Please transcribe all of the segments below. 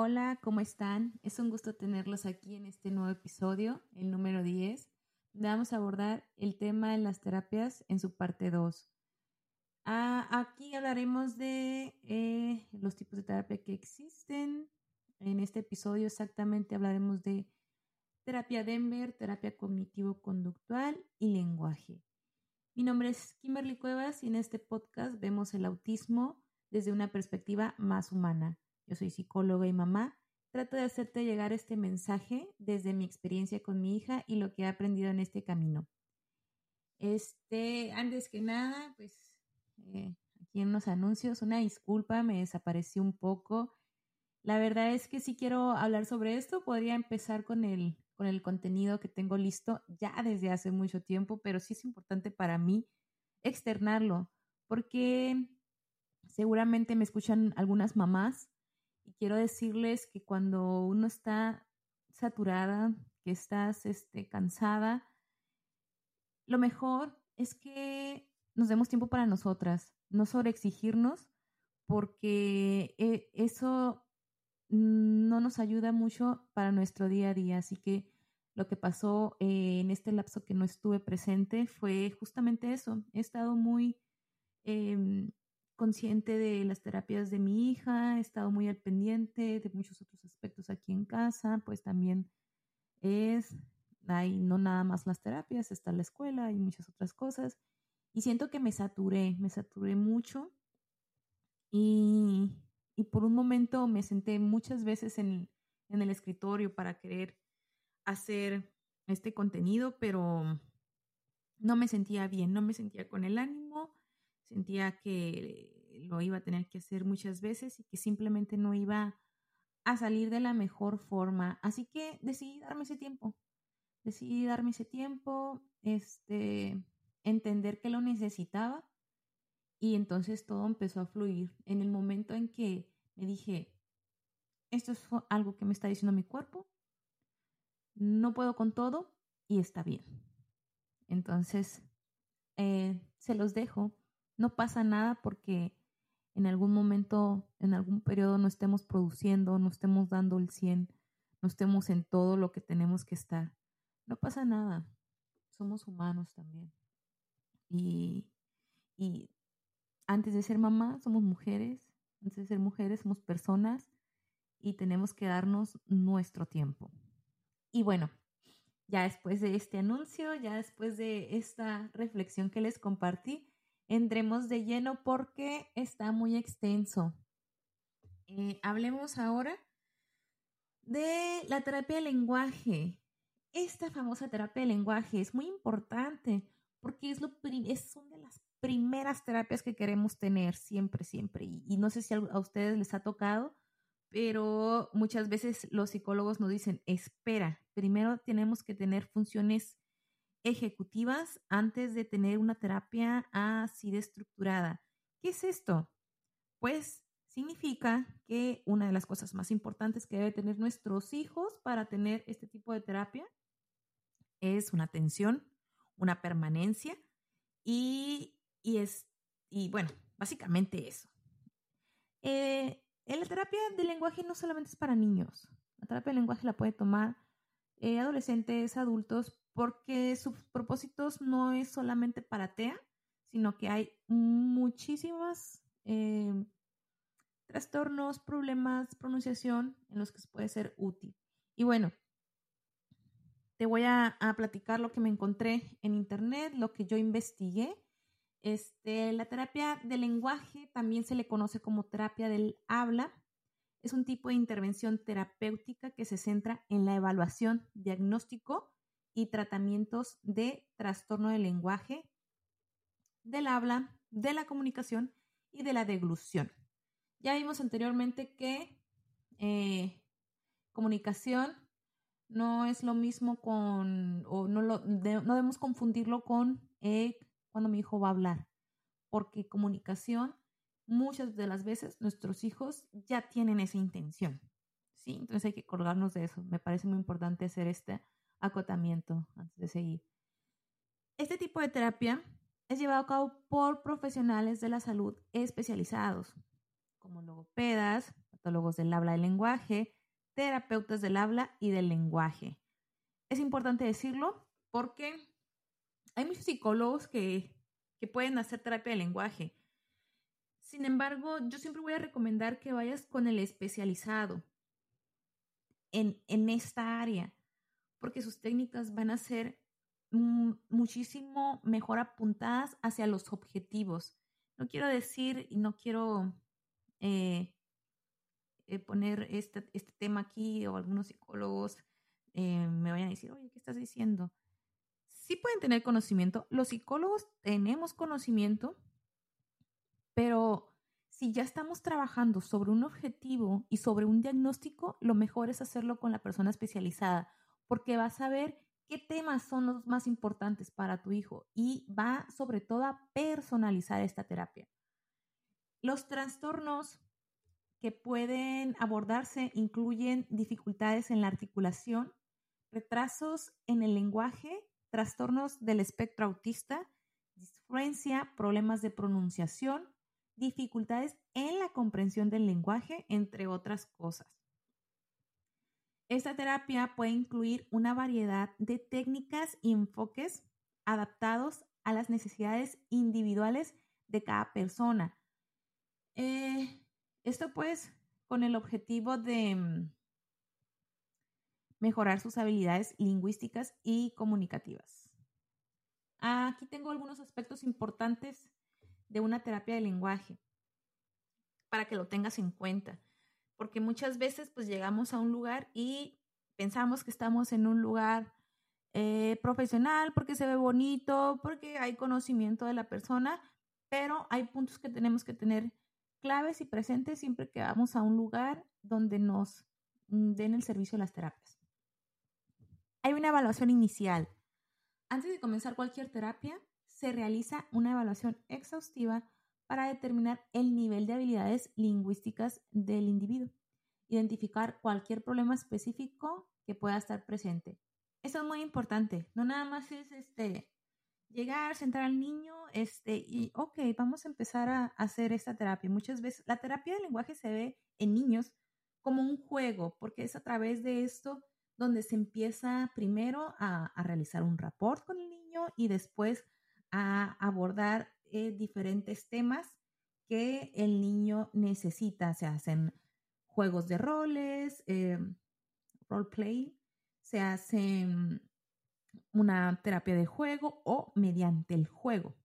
Hola, ¿cómo están? Es un gusto tenerlos aquí en este nuevo episodio, el número 10. Vamos a abordar el tema de las terapias en su parte 2. Ah, aquí hablaremos de eh, los tipos de terapia que existen. En este episodio exactamente hablaremos de terapia Denver, terapia cognitivo-conductual y lenguaje. Mi nombre es Kimberly Cuevas y en este podcast vemos el autismo desde una perspectiva más humana. Yo soy psicóloga y mamá. Trato de hacerte llegar este mensaje desde mi experiencia con mi hija y lo que he aprendido en este camino. Este, antes que nada, pues eh, aquí en los anuncios, una disculpa, me desapareció un poco. La verdad es que si quiero hablar sobre esto, podría empezar con el con el contenido que tengo listo ya desde hace mucho tiempo, pero sí es importante para mí externarlo, porque seguramente me escuchan algunas mamás y quiero decirles que cuando uno está saturada, que estás este, cansada, lo mejor es que nos demos tiempo para nosotras, no sobreexigirnos, porque eh, eso no nos ayuda mucho para nuestro día a día. Así que lo que pasó eh, en este lapso que no estuve presente fue justamente eso. He estado muy em, consciente de las terapias de mi hija, he estado muy al pendiente de muchos otros aspectos aquí en casa, pues también es, hay no nada más las terapias, está la escuela y muchas otras cosas. Y siento que me saturé, me saturé mucho. Y y por un momento me senté muchas veces en, el escritorio para querer hacer este contenido, pero no me sentía bien, no me sentía con el ánimo, sentía que lo iba a tener que hacer muchas veces y que simplemente no iba a salir de la mejor forma. Así que decidí darme ese tiempo, decidí darme ese tiempo, este, entender que lo necesitaba y entonces todo empezó a fluir. En el momento en que me dije, esto es algo que me está diciendo mi cuerpo, no puedo con todo y está bien. Entonces, eh, se los dejo. No pasa nada porque en algún momento, en algún periodo no estemos produciendo, no estemos dando el 100, no estemos en todo lo que tenemos que estar. No pasa nada. Somos humanos también. Y, y antes de ser mamá, somos mujeres, antes de ser mujeres, somos personas y tenemos que darnos nuestro tiempo. Y bueno, ya después de este anuncio, ya después de esta reflexión que les compartí, entremos de lleno porque está muy extenso. Eh, hablemos ahora de la terapia de lenguaje. Esta famosa terapia de lenguaje es muy importante porque es, lo es una de las primeras terapias que queremos tener siempre, siempre. Y, no sé si a, ustedes les ha tocado, pero muchas veces los psicólogos nos dicen, espera, primero tenemos que tener funciones ejecutivas antes de tener una terapia así de estructurada. ¿Qué es esto? Pues significa que una de las cosas más importantes que deben tener nuestros hijos para tener este tipo de terapia es una atención, una permanencia y y, es, y bueno, básicamente eso. Eh, la terapia de lenguaje no solamente es para niños. La terapia de lenguaje la puede tomar eh, adolescentes, adultos, porque sus propósitos no es solamente para TEA, sino que hay muchísimas eh, trastornos, problemas, pronunciación en los que puede ser útil. Y bueno, te voy a, a platicar lo que me encontré en internet, lo que yo investigué este, la terapia del lenguaje también se le conoce como terapia del habla. Es un tipo de intervención terapéutica que se centra en la evaluación, diagnóstico y tratamientos de trastorno del lenguaje, del habla, de la comunicación y de la deglución. Ya vimos anteriormente que eh, comunicación no es lo mismo con, o no, lo, no debemos confundirlo con eh, cuando mi hijo va a hablar, porque comunicación, muchas de las veces nuestros hijos ya tienen esa intención, ¿sí? Entonces hay que colgarnos de eso. Me parece muy importante hacer este acotamiento antes de seguir. Este tipo de terapia es llevado a cabo por profesionales de la salud especializados, como logopedas, patólogos del habla y lenguaje, terapeutas del habla y del lenguaje. Es importante decirlo porque hay muchos psicólogos que, que pueden hacer terapia de lenguaje. Sin embargo, yo siempre voy a recomendar que vayas con el especializado en, en esta área, porque sus técnicas van a ser muchísimo mejor apuntadas hacia los objetivos. No quiero decir y no quiero eh, eh, poner este, este, tema aquí o algunos psicólogos eh, me vayan a decir, oye, ¿qué estás diciendo? Sí pueden tener conocimiento. Los psicólogos tenemos conocimiento, pero si ya estamos trabajando sobre un objetivo y sobre un diagnóstico, lo mejor es hacerlo con la persona especializada, porque vas a ver qué temas son los más importantes para tu hijo y va sobre todo a personalizar esta terapia. Los trastornos que pueden abordarse incluyen dificultades en la articulación, retrasos en el lenguaje, trastornos del espectro autista, disfluencia, problemas de pronunciación, dificultades en la comprensión del lenguaje, entre otras cosas. Esta terapia puede incluir una variedad de técnicas y enfoques adaptados a las necesidades individuales de cada persona. Eh, esto pues con el objetivo de mm, mejorar sus habilidades lingüísticas y comunicativas. Aquí tengo algunos aspectos importantes de una terapia de lenguaje para que lo tengas en cuenta porque muchas veces pues llegamos a un lugar y pensamos que estamos en un lugar eh, profesional porque se ve bonito, porque hay conocimiento de la persona, pero hay puntos que tenemos que tener claves y presentes siempre que vamos a un lugar donde nos mm, den el servicio de las terapias. Hay una evaluación inicial. Antes de comenzar cualquier terapia, se realiza una evaluación exhaustiva para determinar el nivel de habilidades lingüísticas del individuo, identificar cualquier problema específico que pueda estar presente. Eso es muy importante. No nada más es este llegar, sentar al niño, este, y ok, vamos a empezar a hacer esta terapia. Muchas veces la terapia del lenguaje se ve en niños como un juego, porque es a través de esto donde se empieza primero a, a realizar un rapport con el niño y después a abordar eh, diferentes temas que el niño necesita. Se hacen juegos de roles, eh, roleplay, se hace una terapia de juego o mediante el juego.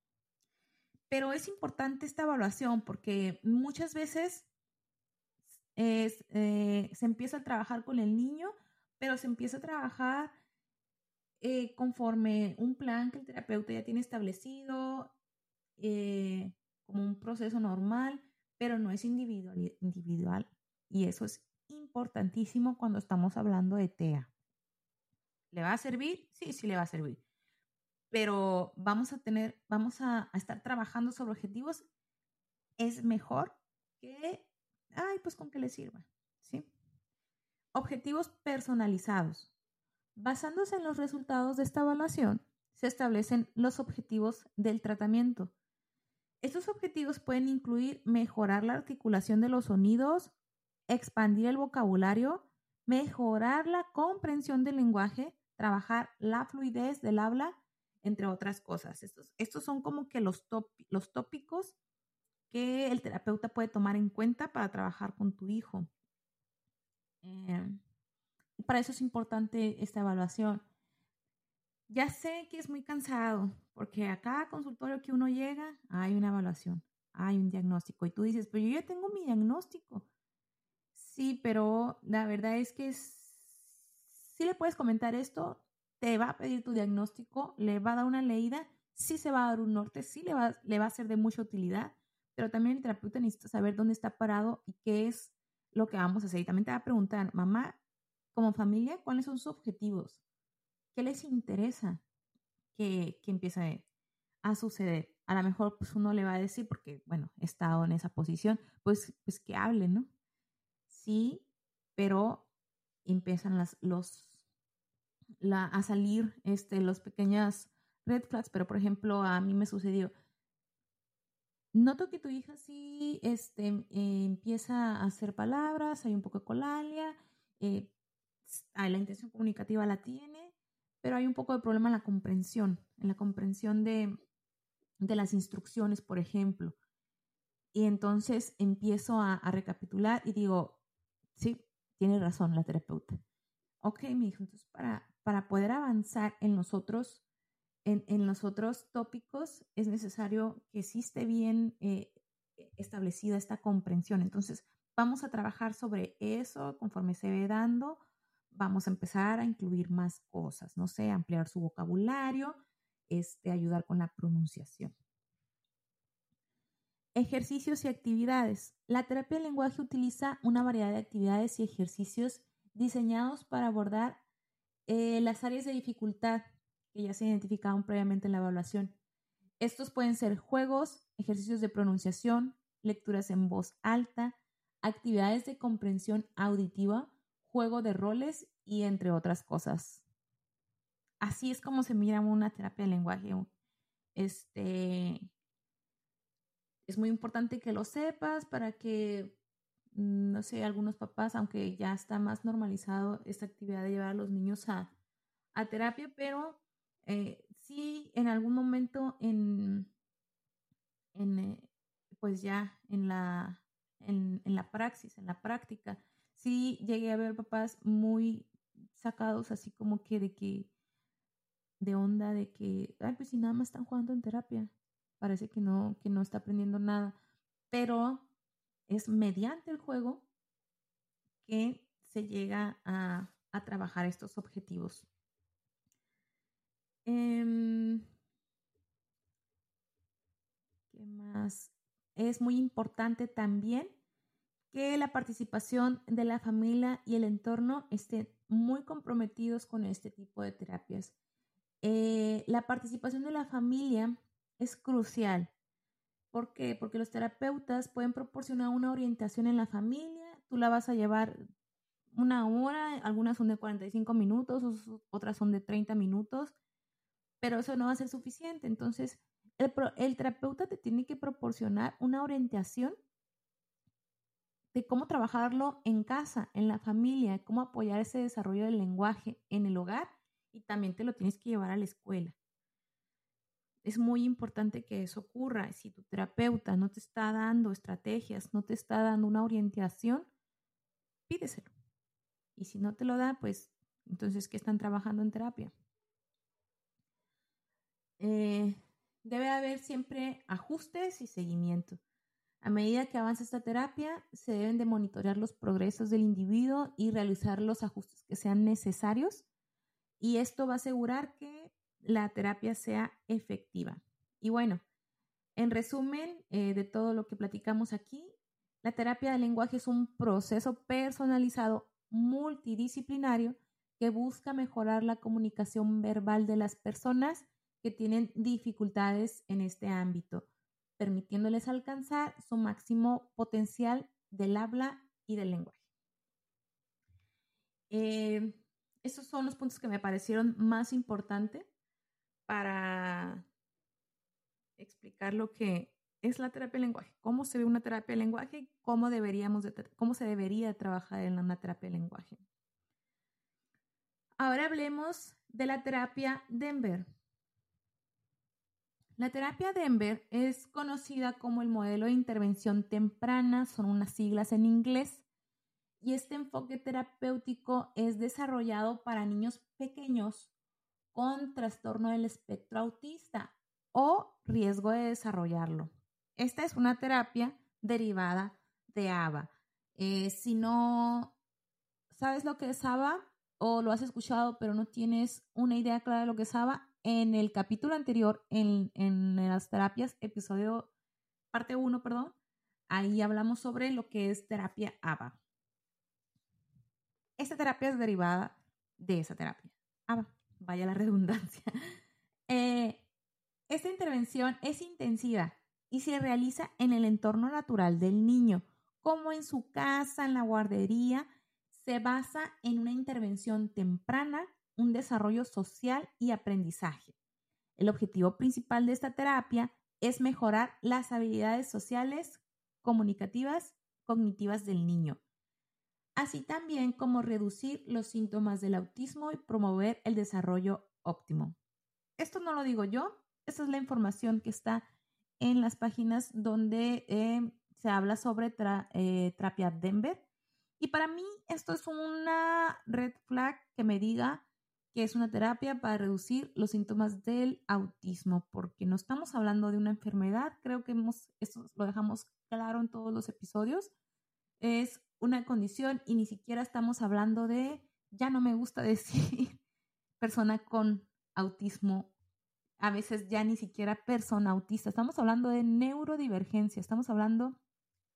Pero es importante esta evaluación porque muchas veces eh, se empieza a trabajar con el niño, pero se empieza a trabajar conforme un plan que el terapeuta ya tiene establecido eh, como un proceso normal, pero no es individual, individual. Y eso es importantísimo cuando estamos hablando de TEA. ¿Le va a servir? Sí, sí le va a servir. Pero vamos a tener, vamos a, a estar trabajando sobre objetivos. Es mejor que, ay, pues con que le sirva. ¿Sí? Objetivos personalizados. Basándose en los resultados de esta evaluación, se establecen los objetivos del tratamiento. Estos objetivos pueden incluir mejorar la articulación de los sonidos, expandir el vocabulario, mejorar la comprensión del lenguaje, trabajar la fluidez del habla, entre otras cosas. Estos, estos son como que los, los tópicos que el terapeuta puede tomar en cuenta para trabajar con tu hijo. Eh, para eso es importante esta evaluación. Ya sé que es muy cansado, porque a cada consultorio que uno llega hay una evaluación, hay un diagnóstico. Y tú dices, pero yo ya tengo mi diagnóstico. Sí, pero la verdad es que si le puedes comentar esto, te va a pedir tu diagnóstico, le va a dar una leída, sí se va a dar un norte, sí le va, le va a ser de mucha utilidad, pero también el terapeuta necesita saber dónde está parado y qué es lo que vamos a hacer. Y también te va a preguntar, mamá, como familia, ¿cuáles son sus objetivos? ¿Qué les interesa? que, que empiece a suceder. A lo mejor pues uno le va a decir, porque bueno, he estado en esa posición, pues, pues que hable, ¿no? Sí, pero empiezan las, los, la, a salir este, los pequeñas red flags, pero por ejemplo a mí me sucedió, noto que tu hija sí este, empieza a hacer palabras, hay un poco de colalia, eh, la intención comunicativa la tiene, pero hay un poco de problema en la comprensión, en la comprensión de, de las instrucciones, por ejemplo. Y entonces empiezo a, recapitular y digo, sí, tiene razón la terapeuta. Ok, me dijo, entonces para, para poder avanzar en nosotros, en, en, los otros tópicos, es necesario que existe bien eh, establecida esta comprensión. Entonces, vamos a trabajar sobre eso conforme se ve dando. Vamos a empezar a incluir más cosas, no sé, ampliar su vocabulario, este, ayudar con la pronunciación. Ejercicios y actividades. La terapia del lenguaje utiliza una variedad de actividades y ejercicios diseñados para abordar eh, las áreas de dificultad que ya se identificaron previamente en la evaluación. Estos pueden ser juegos, ejercicios de pronunciación, lecturas en voz alta, actividades de comprensión auditiva, juego de roles y entre otras cosas. Así es como se mira una terapia de lenguaje. Este, es muy importante que lo sepas para que, mm, no sé, algunos papás, aunque ya está más normalizado esta actividad de llevar a los niños a, terapia, pero eh, sí en algún momento en, en eh, pues ya en la, en, en la praxis, en la práctica, sí llegué a ver papás muy sacados así como que de que de onda de que, ay, pues si nada más están jugando en terapia, parece que no, que no está aprendiendo nada, pero es mediante el juego que se llega a, trabajar estos objetivos. Em, ¿Qué más? Es muy importante también que la participación de la familia y el entorno estén muy comprometidos con este tipo de terapias. Eh, la participación de la familia es crucial. ¿Por qué? Porque los terapeutas pueden proporcionar una orientación en la familia, tú la vas a llevar una hora, algunas son de 45 minutos, otras son de 30 minutos, pero eso no va a ser suficiente. Entonces, el, el terapeuta te tiene que proporcionar una orientación de cómo trabajarlo en casa, en la familia, cómo apoyar ese desarrollo del lenguaje en el hogar y también te lo tienes que llevar a la escuela. Es muy importante que eso ocurra. Si tu terapeuta no te está dando estrategias, no te está dando una orientación, pídeselo. Y si no te lo da, pues entonces, ¿qué están trabajando en terapia? Eh, debe haber siempre ajustes y seguimiento. A medida que avanza esta terapia, se deben de monitorear los progresos del individuo y realizar los ajustes que sean necesarios. Y esto va a asegurar que la terapia sea efectiva. Y bueno, en resumen eh, de todo lo que platicamos aquí, la terapia del lenguaje es un proceso personalizado multidisciplinario que busca mejorar la comunicación verbal de las personas que tienen dificultades en este ámbito, permitiéndoles alcanzar su máximo potencial del habla y del lenguaje. Eh, estos son los puntos que me parecieron más importantes para explicar lo que es la terapia de lenguaje, cómo se ve una terapia de lenguaje y cómo, deberíamos cómo se debería trabajar en una terapia de lenguaje. Ahora hablemos de la terapia Denver. La terapia Denver es conocida como el modelo de intervención temprana, son unas siglas en inglés, y este enfoque terapéutico es desarrollado para niños pequeños con trastorno del espectro autista o riesgo de desarrollarlo. Esta es una terapia derivada de ABA. Eh, si no sabes lo que es ABA o lo has escuchado pero no tienes una idea clara de lo que es ABA, en el capítulo anterior, en, en las terapias, episodio parte 1, perdón, ahí hablamos sobre lo que es terapia ABA. Esta terapia es derivada de esa terapia, ABA vaya la redundancia. Eh, esta intervención es intensiva y se realiza en el entorno natural del niño, como en su casa, en la guardería. Se basa en una intervención temprana, un desarrollo social y aprendizaje. El objetivo principal de esta terapia es mejorar las habilidades sociales, comunicativas, cognitivas del niño, así también como reducir los síntomas del autismo y promover el desarrollo óptimo. Esto no lo digo yo, esa es la información que está en las páginas donde eh, se habla sobre eh, terapia Denver. Y para mí esto es una red flag que me diga que es una terapia para reducir los síntomas del autismo, porque no estamos hablando de una enfermedad, creo que hemos, esto lo dejamos claro en todos los episodios, es una condición y ni siquiera estamos hablando de, ya no me gusta decir persona con autismo, a veces ya ni siquiera persona autista, estamos hablando de neurodivergencia, estamos hablando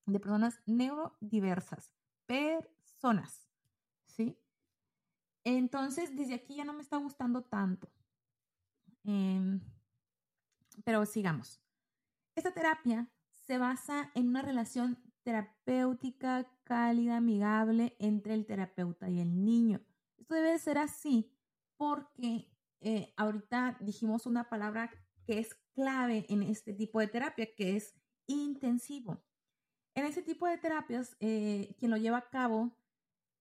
de personas neurodiversas, personas. Entonces, desde aquí ya no me está gustando tanto. Em, pero sigamos. Esta terapia se basa en una relación terapéutica, cálida, amigable entre el terapeuta y el niño. Esto debe ser así porque eh, ahorita dijimos una palabra que es clave en este tipo de terapia, que es intensivo. En ese tipo de terapias, eh, quien lo lleva a cabo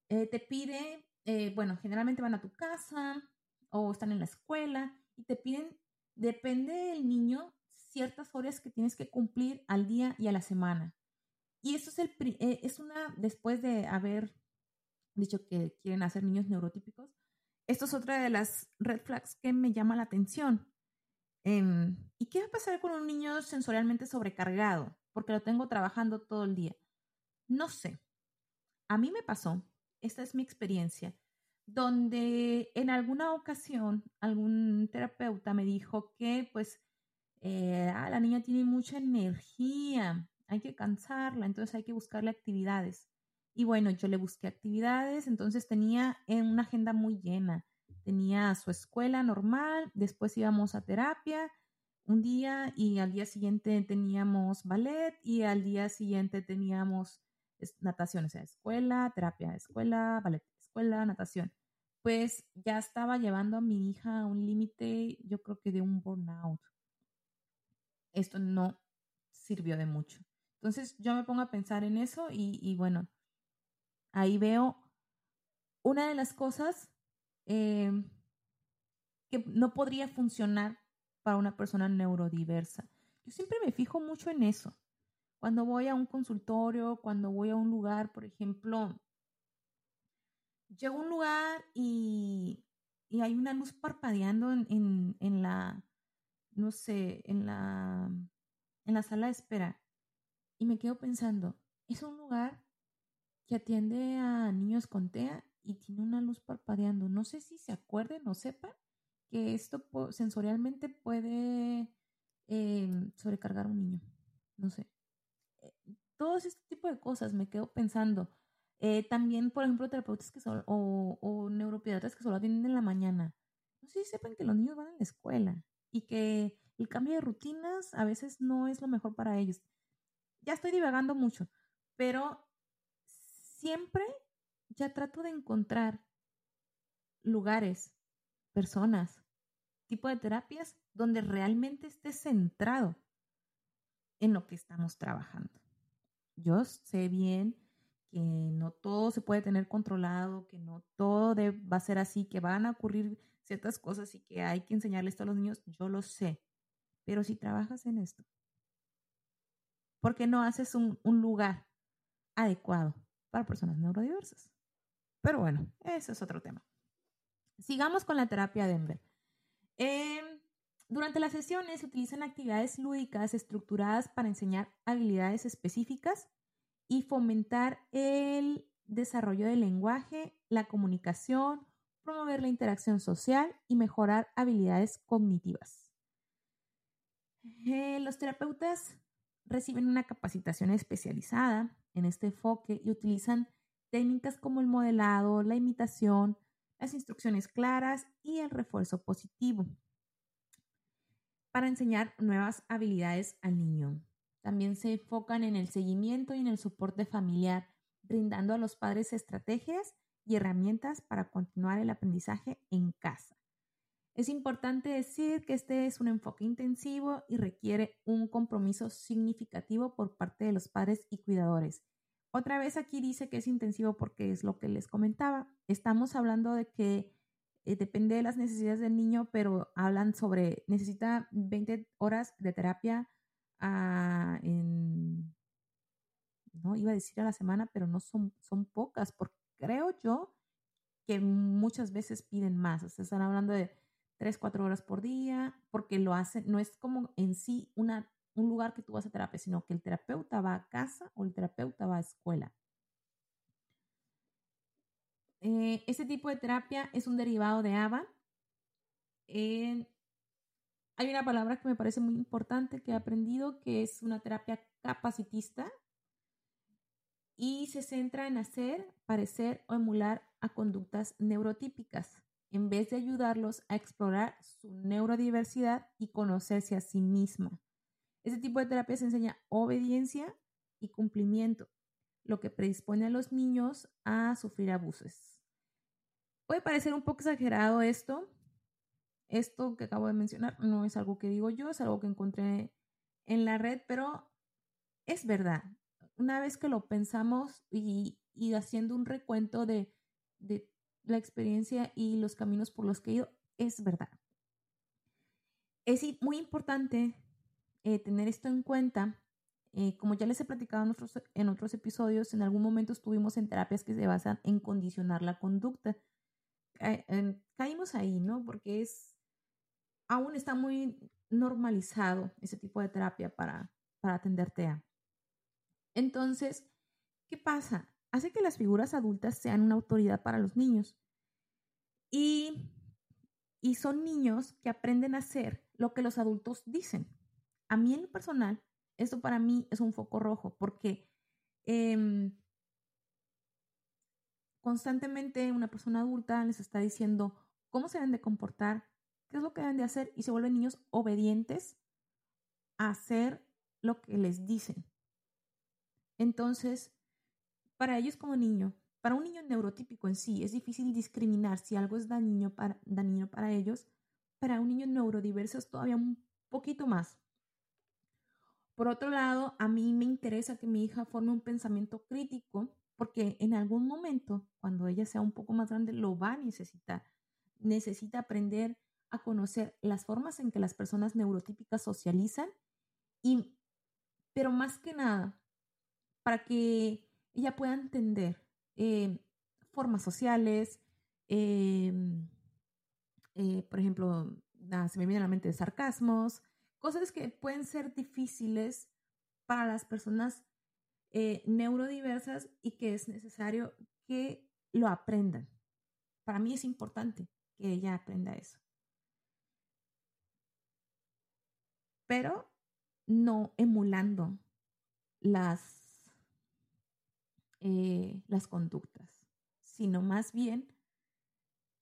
eh, te pide eh, bueno, generalmente van a tu casa o están en la escuela y te piden, depende del niño, ciertas horas que tienes que cumplir al día y a la semana. Y eso es, el, eh, es una, después de haber dicho que quieren hacer niños neurotípicos, esto es otra de las red flags que me llama la atención. Em, ¿Y qué va a pasar con un niño sensorialmente sobrecargado? Porque lo tengo trabajando todo el día. No sé. A mí me pasó esta es mi experiencia, donde en alguna ocasión algún terapeuta me dijo que pues eh, ah, la niña tiene mucha energía, hay que cansarla, entonces hay que buscarle actividades. Y bueno, yo le busqué actividades, entonces tenía una agenda muy llena. Tenía su escuela normal, después íbamos a terapia un día y al día siguiente teníamos ballet y al día siguiente teníamos natación, o sea, escuela, terapia, escuela, ballet, escuela, natación. Pues ya estaba llevando a mi hija a un límite, yo creo que de un burnout. Esto no sirvió de mucho. Entonces yo me pongo a pensar en eso y, bueno, ahí veo una de las cosas eh, que no podría funcionar para una persona neurodiversa. Yo siempre me fijo mucho en eso. Cuando voy a un consultorio, cuando voy a un lugar, por ejemplo, llego a un lugar y, hay una luz parpadeando en, en, la, no sé, en la, en la sala de espera. Y me quedo pensando, es un lugar que atiende a niños con TEA y tiene una luz parpadeando. No sé si se acuerden o sepan que esto sensorialmente puede em, sobrecargar a un niño. No sé todos este tipo de cosas me quedo pensando. Eh, también, por ejemplo, terapeutas que son, o, o neuropediatras que solo atienden en la mañana. No sé si sepan que los niños van a la escuela y que el cambio de rutinas a veces no es lo mejor para ellos. Ya estoy divagando mucho, pero siempre ya trato de encontrar lugares, personas, tipo de terapias donde realmente esté centrado en lo que estamos trabajando. Yo sé bien que no todo se puede tener controlado, que no todo va a ser así, que van a ocurrir ciertas cosas y que hay que enseñarles a los niños, yo lo sé. Pero si trabajas en esto, ¿por qué no haces un, lugar adecuado para personas neurodiversas? Pero bueno, ese es otro tema. Sigamos con la terapia Denver. Eh, durante las sesiones se utilizan actividades lúdicas estructuradas para enseñar habilidades específicas y fomentar el desarrollo del lenguaje, la comunicación, promover la interacción social y mejorar habilidades cognitivas. Eh, los terapeutas reciben una capacitación especializada en este enfoque y utilizan técnicas como el modelado, la imitación, las instrucciones claras y el refuerzo positivo para enseñar nuevas habilidades al niño. También se enfocan en el seguimiento y en el soporte familiar, brindando a los padres estrategias y herramientas para continuar el aprendizaje en casa. Es importante decir que este es un enfoque intensivo y requiere un compromiso significativo por parte de los padres y cuidadores. Otra vez aquí dice que es intensivo porque es lo que les comentaba. Estamos hablando de que eh, depende de las necesidades del niño, pero hablan sobre necesita 20 horas de terapia ah, en, no iba a decir a la semana, pero no son, son pocas, porque creo yo que muchas veces piden más. O están hablando de 3, 4 horas por día, porque lo hacen, no es como en sí una un lugar que tú vas a terapia, sino que el terapeuta va a casa o el terapeuta va a escuela. Eh, este tipo de terapia es un derivado de ABA. hay una palabra que me parece muy importante que he aprendido, que es una terapia capacitista y se centra en hacer, parecer o emular a conductas neurotípicas, en vez de ayudarlos a explorar su neurodiversidad y conocerse a sí misma. Este tipo de terapia se enseña obediencia y cumplimiento, lo que predispone a los niños a sufrir abusos. Puede parecer un poco exagerado esto. Esto que acabo de mencionar no es algo que digo yo, es algo que encontré en la red, pero es verdad. Una vez que lo pensamos y, haciendo un recuento de, la experiencia y los caminos por los que he ido, es verdad. Es muy importante eh, tener esto en cuenta. Eh, como ya les he platicado en otros episodios, en algún momento estuvimos en terapias que se basan en condicionar la conducta. Caímos ahí, ¿no? Porque es, aún está muy normalizado ese tipo de terapia para, para atender TEA. Entonces, ¿qué pasa? Hace que las figuras adultas sean una autoridad para los niños. Y, y son niños que aprenden a hacer lo que los adultos dicen a mí en lo personal, esto para mí es un foco rojo porque em, constantemente una persona adulta les está diciendo cómo se deben de comportar, qué es lo que deben de hacer y se vuelven niños obedientes a hacer lo que les dicen. Entonces, para ellos como niño, para un niño neurotípico en sí, es difícil discriminar si algo es dañino para, dañino para ellos. Para un niño neurodiverso es todavía un poquito más, por otro lado, a mí me interesa que mi hija forme un pensamiento crítico porque en algún momento, cuando ella sea un poco más grande, lo va a necesitar. Necesita aprender a conocer las formas en que las personas neurotípicas socializan y, pero más que nada, para que ella pueda entender eh, formas sociales, em, eh, por ejemplo, se me viene a la mente de sarcasmos, cosas que pueden ser difíciles para las personas eh, neurodiversas y que es necesario que lo aprendan. Para mí es importante que ella aprenda eso. Pero no emulando las, eh, las conductas, sino más bien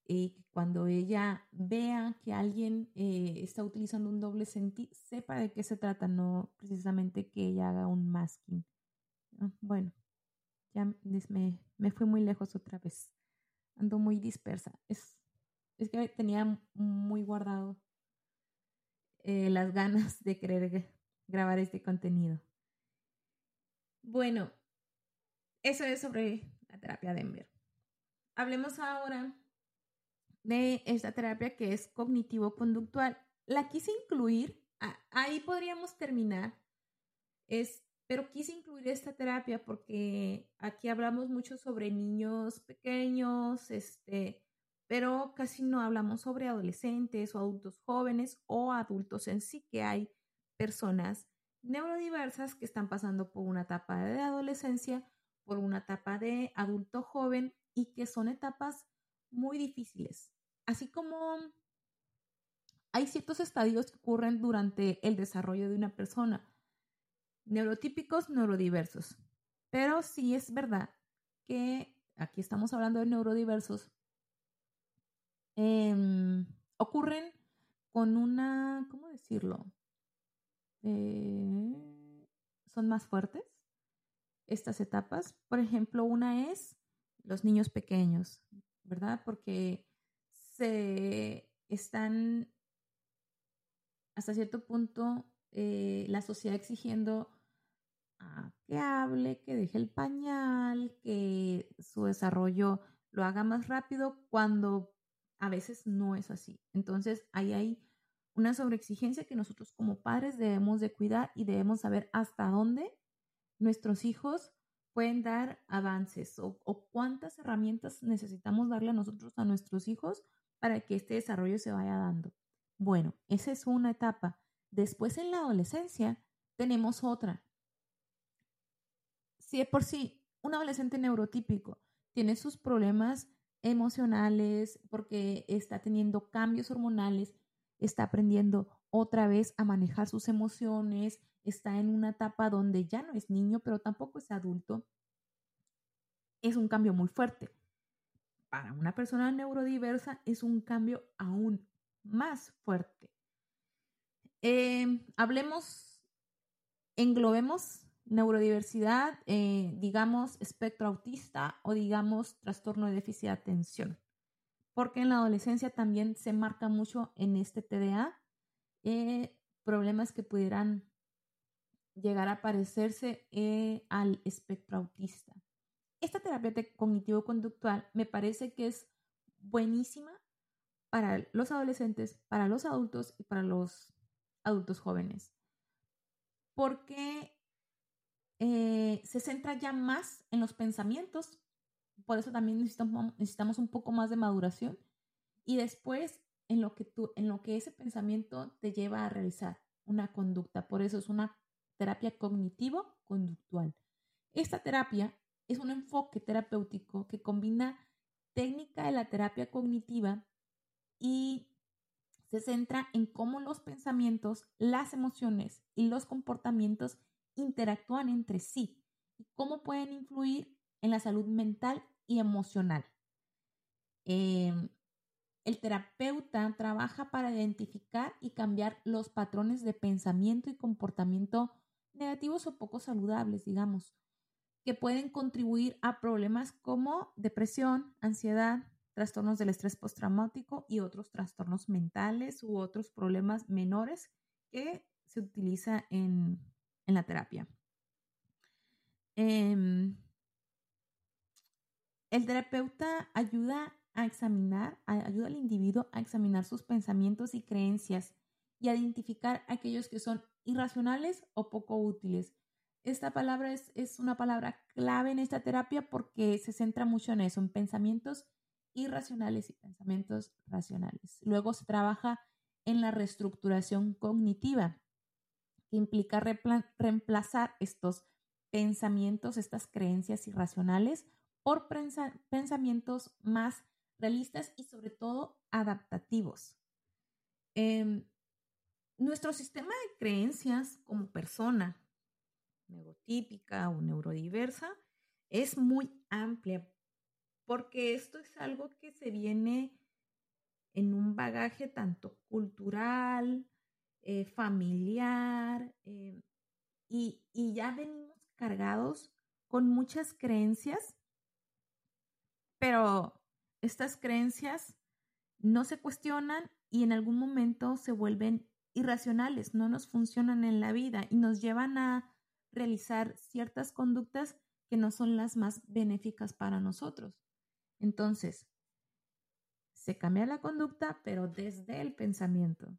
eh, cuando ella vea que alguien eh, está utilizando un doble sentido, sepa de qué se trata, no precisamente que ella haga un masking. Ah, bueno, ya me, me fui muy lejos otra vez. Ando muy dispersa. Es, es que tenía muy guardado eh, las ganas de querer grabar este contenido. Bueno, eso es sobre la terapia de Denver. Hablemos ahora de esta terapia que es cognitivo-conductual. La quise incluir, ahí podríamos terminar, es, pero quise incluir esta terapia porque aquí hablamos mucho sobre niños pequeños, este, pero casi no hablamos sobre adolescentes o adultos jóvenes o adultos en sí, que hay personas neurodiversas que están pasando por una etapa de adolescencia, por una etapa de adulto joven y que son etapas muy difíciles. Así como hay ciertos estadios que ocurren durante el desarrollo de una persona, neurotípicos, neurodiversos. Pero sí es verdad que aquí estamos hablando de neurodiversos, em, ocurren con una, ¿cómo decirlo? Eh, son más fuertes estas etapas. Por ejemplo, una es los niños pequeños, ¿verdad? Porque se están hasta cierto punto eh, la sociedad exigiendo que hable, que deje el pañal, que su desarrollo lo haga más rápido cuando a veces no es así. Entonces ahí hay una sobreexigencia que nosotros como padres debemos de cuidar y debemos saber hasta dónde nuestros hijos pueden dar avances o, o cuántas herramientas necesitamos darle a nosotros a nuestros hijos para que este desarrollo se vaya dando. Bueno, esa es una etapa. Después en la adolescencia tenemos otra. Si de por sí un adolescente neurotípico tiene sus problemas emocionales porque está teniendo cambios hormonales, está aprendiendo otra vez a manejar sus emociones, está en una etapa donde ya no es niño, pero tampoco es adulto. Es un cambio muy fuerte. Para una persona neurodiversa es un cambio aún más fuerte. Eh, hablemos, englobemos neurodiversidad, eh, digamos espectro autista o digamos trastorno de déficit de atención. Porque en la adolescencia también se marca mucho en este TDA eh, problemas que pudieran llegar a parecerse eh, al espectro autista. Esta terapia cognitivo-conductual me parece que es buenísima para los adolescentes, para los adultos y para los adultos jóvenes. Porque eh, se centra ya más en los pensamientos, por eso también necesitamos, necesitamos un poco más de maduración y después en lo que tú, en lo que ese pensamiento te lleva a realizar una conducta. Por eso es una terapia cognitivo-conductual. Esta terapia es un enfoque terapéutico que combina técnica de la terapia cognitiva y se centra en cómo los pensamientos, las emociones y los comportamientos interactúan entre sí y cómo pueden influir en la salud mental y emocional. Em, el terapeuta trabaja para identificar y cambiar los patrones de pensamiento y comportamiento negativos o poco saludables, digamos, que pueden contribuir a problemas como depresión, ansiedad, trastornos del estrés postraumático y otros trastornos mentales u otros problemas menores que se utiliza en en la terapia. Em, el terapeuta ayuda a examinar, ayuda al individuo a examinar sus pensamientos y creencias y a identificar aquellos que son irracionales o poco útiles. Esta palabra es, es una palabra clave en esta terapia porque se centra mucho en eso, en pensamientos irracionales y pensamientos racionales. Luego se trabaja en la reestructuración cognitiva implica reemplazar estos pensamientos, estas creencias irracionales por pensamientos más realistas y sobre todo adaptativos. Em, nuestro sistema de creencias como persona neurotípica o neurodiversa es muy amplia porque esto es algo que se viene en un bagaje tanto cultural, eh, familiar, eh, y, y ya venimos cargados con muchas creencias, pero estas creencias no se cuestionan y en algún momento se vuelven irracionales, no nos funcionan en la vida y nos llevan a realizar ciertas conductas que no son las más benéficas para nosotros. Entonces, se cambia la conducta, pero desde el pensamiento.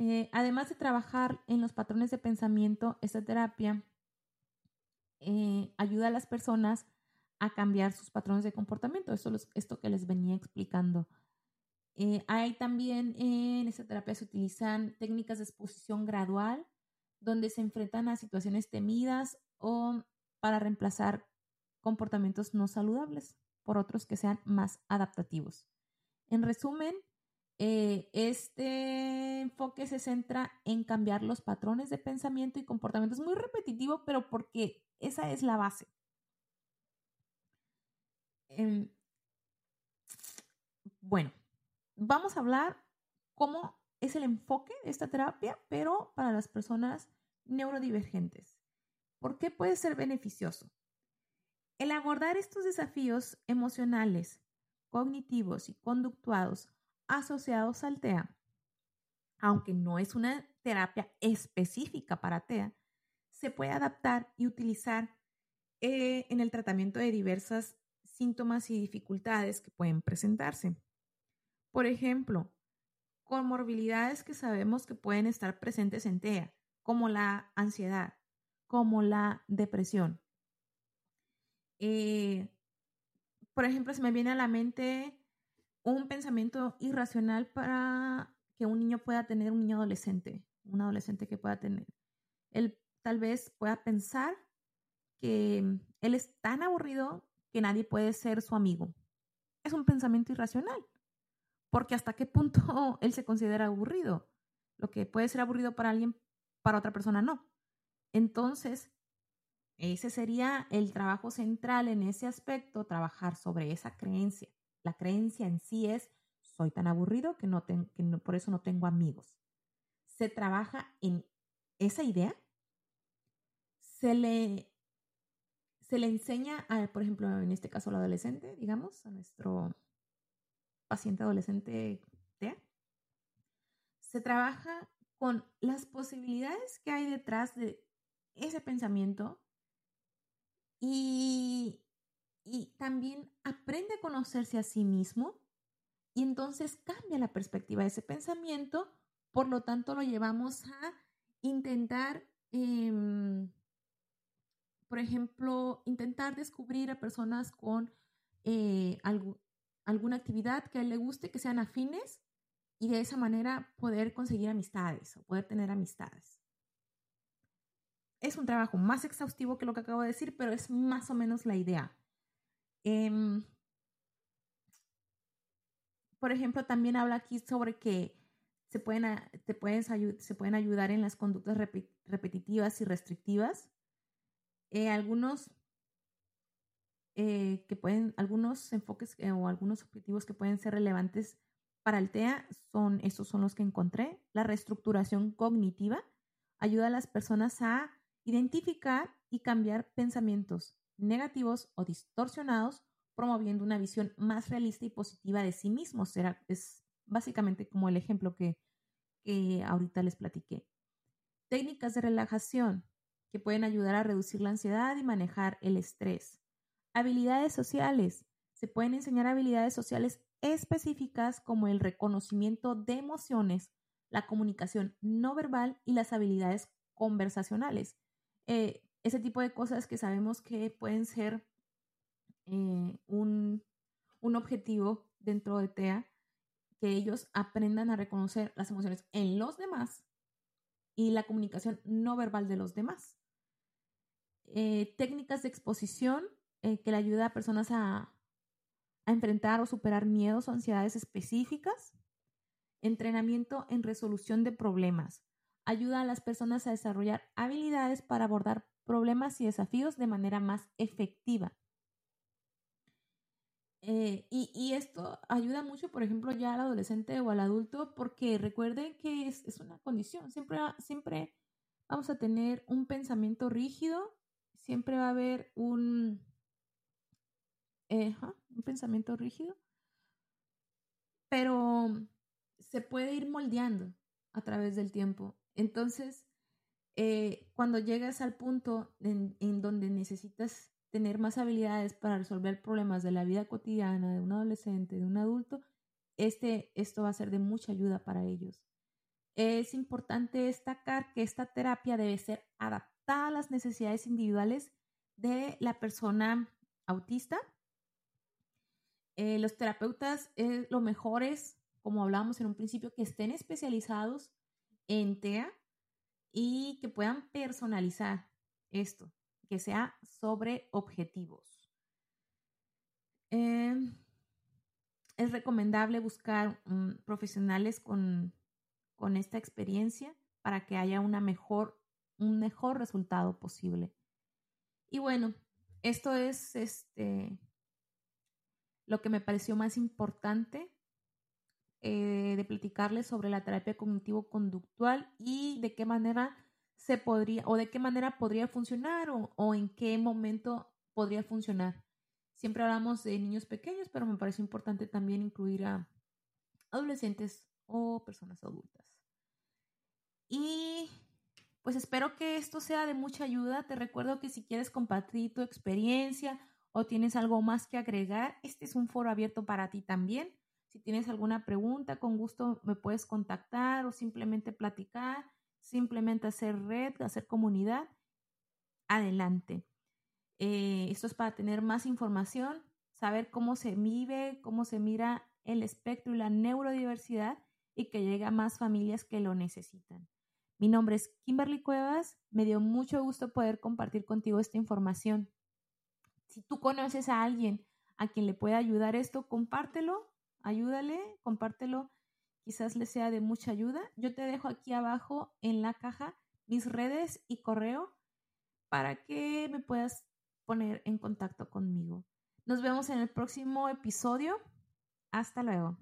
Eh, además de trabajar en los patrones de pensamiento, esta terapia eh, ayuda a las personas a cambiar sus patrones de comportamiento. Eso es esto que les venía explicando. Eh, hay también en esta terapia se utilizan técnicas de exposición gradual, donde se enfrentan a situaciones temidas o para reemplazar comportamientos no saludables por otros que sean más adaptativos. En resumen, eh, este enfoque se centra en cambiar los patrones de pensamiento y comportamiento. Es muy repetitivo, pero porque esa es la base. Em, bueno, vamos a hablar cómo es el enfoque de esta terapia, pero para las personas neurodivergentes. ¿Por qué puede ser beneficioso? El abordar estos desafíos emocionales cognitivos y conductuados asociados al TEA, aunque no es una terapia específica para TEA, se puede adaptar y utilizar eh, en el tratamiento de diversas síntomas y dificultades que pueden presentarse. Por ejemplo, comorbilidades que sabemos que pueden estar presentes en TEA, como la ansiedad, como la depresión. Eh, por ejemplo, se me viene a la mente un pensamiento irracional para que un niño pueda tener, un niño adolescente, un adolescente que pueda tener. Él tal vez pueda pensar que él es tan aburrido que nadie puede ser su amigo. Es un pensamiento irracional, porque hasta qué punto él se considera aburrido. Lo que puede ser aburrido para alguien, para otra persona no. Entonces, ese sería el trabajo central en ese aspecto, trabajar sobre esa creencia. La creencia en sí es, soy tan aburrido que, no, que por eso no tengo amigos. Se trabaja en esa idea, se le se le enseña, a, por ejemplo, en este caso al adolescente, digamos, a nuestro paciente adolescente se trabaja con las posibilidades que hay detrás de ese pensamiento y, y también aprende a conocerse a sí mismo y entonces cambia la perspectiva de ese pensamiento, por lo tanto lo llevamos a intentar eh, por ejemplo, intentar descubrir a personas con eh, alguna actividad que a él le guste, que sean afines, y de esa manera poder conseguir amistades o poder tener amistades. Es un trabajo más exhaustivo que lo que acabo de decir, pero es más o menos la idea. Em, por ejemplo, también habla aquí sobre que se pueden, te pueden, se pueden ayudar en las conductas repetitivas y restrictivas eh, algunos eh, que pueden, algunos enfoques eh, o algunos objetivos que pueden ser relevantes para el TEA son, estos son los que encontré. La reestructuración cognitiva ayuda a las personas a identificar y cambiar pensamientos negativos o distorsionados, promoviendo una visión más realista y positiva de sí mismos. Será, es básicamente como el ejemplo que, que ahorita les platiqué. Técnicas de relajación que pueden ayudar a reducir la ansiedad y manejar el estrés. Habilidades sociales. Se pueden enseñar habilidades sociales específicas como el reconocimiento de emociones, la comunicación no verbal y las habilidades conversacionales. Eh, ese tipo de cosas que sabemos que pueden ser eh, un, un objetivo dentro de TEA, que ellos aprendan a reconocer las emociones en los demás y la comunicación no verbal de los demás. Eh, técnicas de exposición eh, que le ayuda a personas a, a enfrentar o superar miedos o ansiedades específicas. Entrenamiento en resolución de problemas. Ayuda a las personas a desarrollar habilidades para abordar problemas y desafíos de manera más efectiva. Eh, y, y, esto ayuda mucho, por ejemplo, ya al adolescente o al adulto, porque recuerden que es, es una condición. Siempre, siempre vamos a tener un pensamiento rígido siempre va a haber un, un pensamiento rígido, pero se puede ir moldeando a través del tiempo. Entonces, eh, cuando llegas al punto en, en, donde necesitas tener más habilidades para resolver problemas de la vida cotidiana de un adolescente, de un adulto, este, esto va a ser de mucha ayuda para ellos. Es importante destacar que esta terapia debe ser adaptada a las necesidades individuales de la persona autista. Eh, los terapeutas eh, lo mejor es, como hablábamos en un principio, que estén especializados en TEA y que puedan personalizar esto, que sea sobre objetivos. Em, es recomendable buscar mm, profesionales con, con esta experiencia para que haya una mejor un mejor resultado posible. Y bueno, esto es este, lo que me pareció más importante eh, de platicarles sobre la terapia cognitivo-conductual y de qué manera se podría o de qué manera podría funcionar o, o en qué momento podría funcionar. Siempre hablamos de niños pequeños, pero me parece importante también incluir a adolescentes o personas adultas. Y pues espero que esto sea de mucha ayuda. Te recuerdo que si quieres compartir tu experiencia o tienes algo más que agregar, este es un foro abierto para ti también. Si tienes alguna pregunta, con gusto me puedes contactar o simplemente platicar, simplemente hacer red, hacer comunidad. Adelante. Eh, esto es para tener más información, saber cómo se vive, cómo se mira el espectro y la neurodiversidad y que llegue a más familias que lo necesitan. Mi nombre es Kimberly Cuevas. Me dio mucho gusto poder compartir contigo esta información. Si tú conoces a alguien a quien le pueda ayudar esto, compártelo, ayúdale, compártelo. Quizás le sea de mucha ayuda. Yo te dejo aquí abajo en la caja mis redes y correo para que me puedas poner en contacto conmigo. Nos vemos en el próximo episodio. Hasta luego.